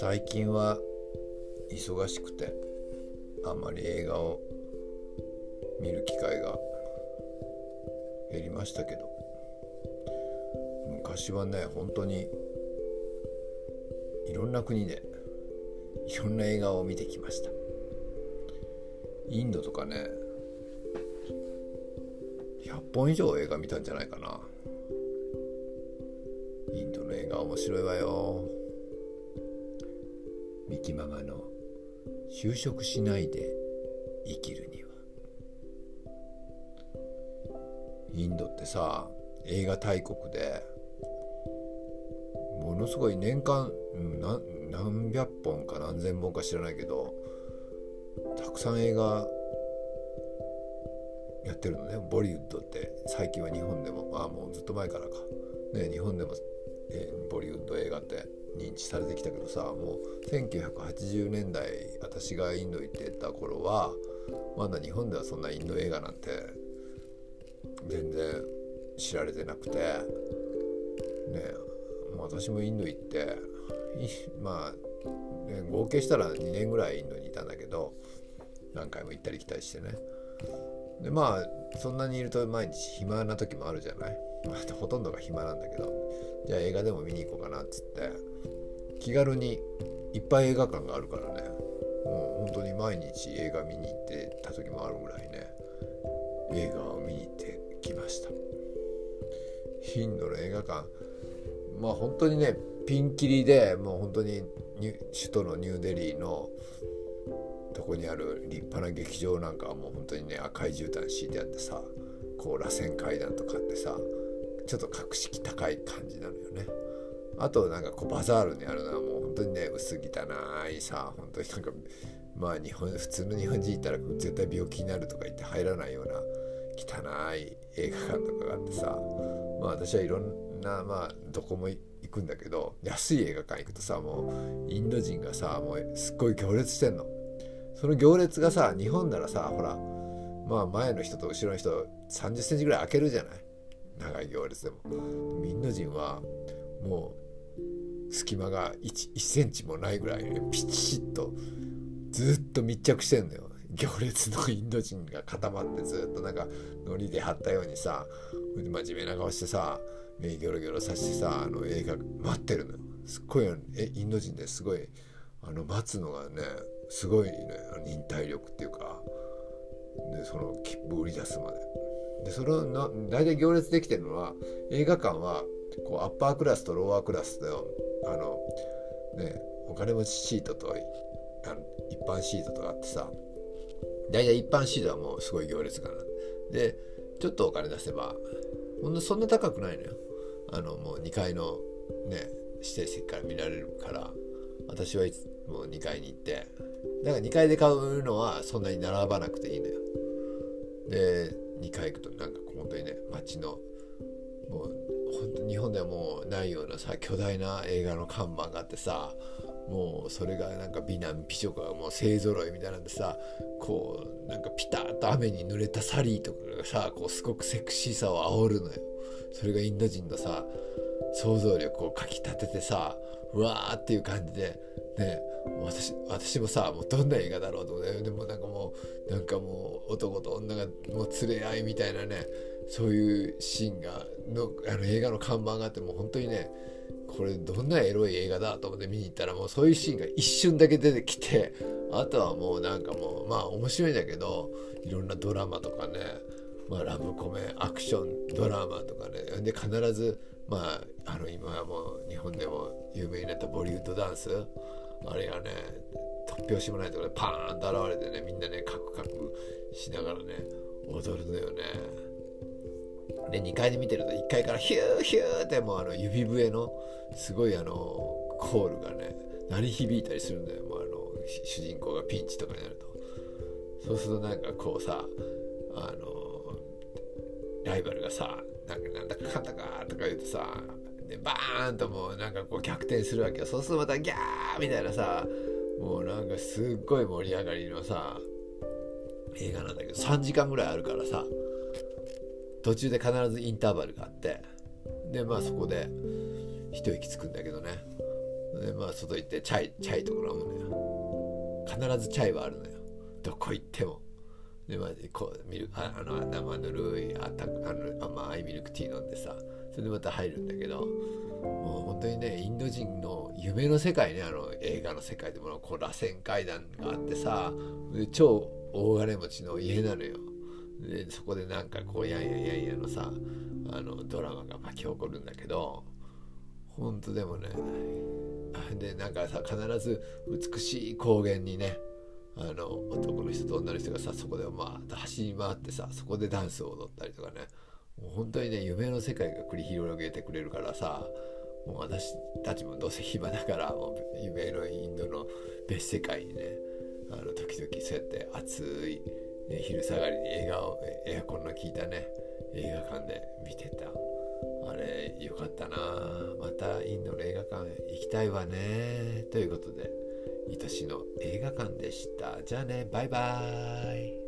最近は忙しくてあまり映画を見る機会が減りましたけど昔はね本当にいろんな国でいろんな映画を見てきました。インドとかね100本以上映画見たんじゃないかな。面白いわよ。ミキママの就職しないで生きるには。インドってさ映画大国でものすごい年間何百本か何千本か知らないけどたくさん映画やってるのね。ボリウッドって最近は日本でも。ああもうずっと前からか、ね、日本でも、えー、ボリウッド映画って認知されてきたけどさもう1980年代私がインド行ってた頃はまだ日本ではそんなインド映画なんて全然知られてなくてね私もインド行ってまあ、ね、合計したら2年ぐらいインドにいたんだけど何回も行ったり来たりしてね。でまあそんなにいると毎日暇な時もあるじゃない、ほとんどが暇なんだけどじゃあ映画でも見に行こうかなっつって気軽にいっぱい映画館があるからね。もう本当に毎日映画見に行ってた時もあるぐらいね映画を見に行ってきました。インドの映画館。まあ本当にねピンキリでもう本当に首都のニューデリーのとこにある立派な劇場なんかはもう本当にね赤い絨毯敷いてあってさこう螺旋階段とかってさちょっと格式高い感じなのよね。あとなんかこうバザールにあるのはもう本当にね薄汚いさ本当になんかまあ日本普通の日本人いたら絶対病気になるとか言って入らないような汚い映画館とかがあってさまあ私はいろんなまあどこも行くんだけど安い映画館行くとさもうインド人がさもうすっごい行列してんの。その行列がさ日本ならさほらまあ前の人と後ろの人30センチぐらい開けるじゃない。長い行列でも。インド人はもう隙間が 1, 1センチもないぐらい、ピチッとずっと密着してんのよ。行列のインド人が固まってずっとなんか海苔で貼ったようにさ真面目な顔してさ目ギョロギョロさしてさあの映画待ってるのよ。すっごいえインド人ですごいあの待つのがねすごいね忍耐力っていうかでその切符売り出すまで。でそれをな大体行列できてるのは映画館はこうアッパークラスとローアークラスであのねお金持ちシートとあの一般シートとかあってさ大体一般シートはもうすごい行列かな。でちょっとお金出せばほんとそんな高くないのよ。あのもう2階のね指定席から見られるから私はいつも2階に行ってだから2階で買うのはそんなに並ばなくていいのよ。で2回行くとなんか本当にね街のもう本当日本ではもうないようなさ巨大な映画の看板があってさもうそれがなんか美男美女がもう勢ぞろいみたいなんでさこうなんかピタッと雨に濡れたサリーとかがさこうすごくセクシーさを煽るのよ。それがインド人のさ想像力をかきたててさうわーっていう感じで。ね私私もさもうどんな映画だろうと思って。でもなんかもう男と女がもう連れ合いみたいなねそういうシーンがのあの映画の看板があってもう本当にねこれどんなエロい映画だと思って見に行ったらもうそういうシーンが一瞬だけ出てきてあとはもうなんかもうまあ面白いんだけどいろんなドラマとかねまあラブコメアクションドラマとかねで必ずまああの今はもう日本でも有名になったボリウッドダンスあれがね突拍子もないところでパーンと現れてねみんなねカクカクしながらね踊るのよね。で2階で見てると1階からヒューヒューってもうあの指笛のすごいあのコールがね鳴り響いたりするんだよ。もうあの主人公がピンチとかになると。そうするとなんかこうさあのライバルがさなんかなんだかかんだかとか言うとさでバーンともうなんかこう逆転するわけよ。そうするとまたギャーみたいなさもうなんかすっごい盛り上がりのさ映画なんだけど3時間ぐらいあるからさ途中で必ずインターバルがあってでまあそこで一息つくんだけどね。でまあ外行ってチャイチャイとか飲むのよ。必ずチャイはあるのよ。どこ行っても。でまあこうミルああの生ぬるいあたあの甘いミルクティー飲んでさそれでまた入るんだけどもう本当にねインド人の夢の世界ねあの映画の世界でもこう螺旋階段があってさ超大金持ちの家なのよ。でそこでなんかこうやんやんやんやのさあのドラマが巻き起こるんだけど本当でもねでなんかさ必ず美しい高原にねあの男の人と女の人がさそこでまあ走り回ってさそこでダンスを踊ったりとかね。もう本当にね夢の世界が繰り広げてくれるからさもう私たちもどうせ暇だからもう夢のインドの別世界にねあの時々そうやって暑い、ね、昼下がりに映画をエアコンの効いたね映画館で見てた。あれよかったな。またインドの映画館行きたいわね。ということで愛しの映画館でした。じゃあねバイバーイ。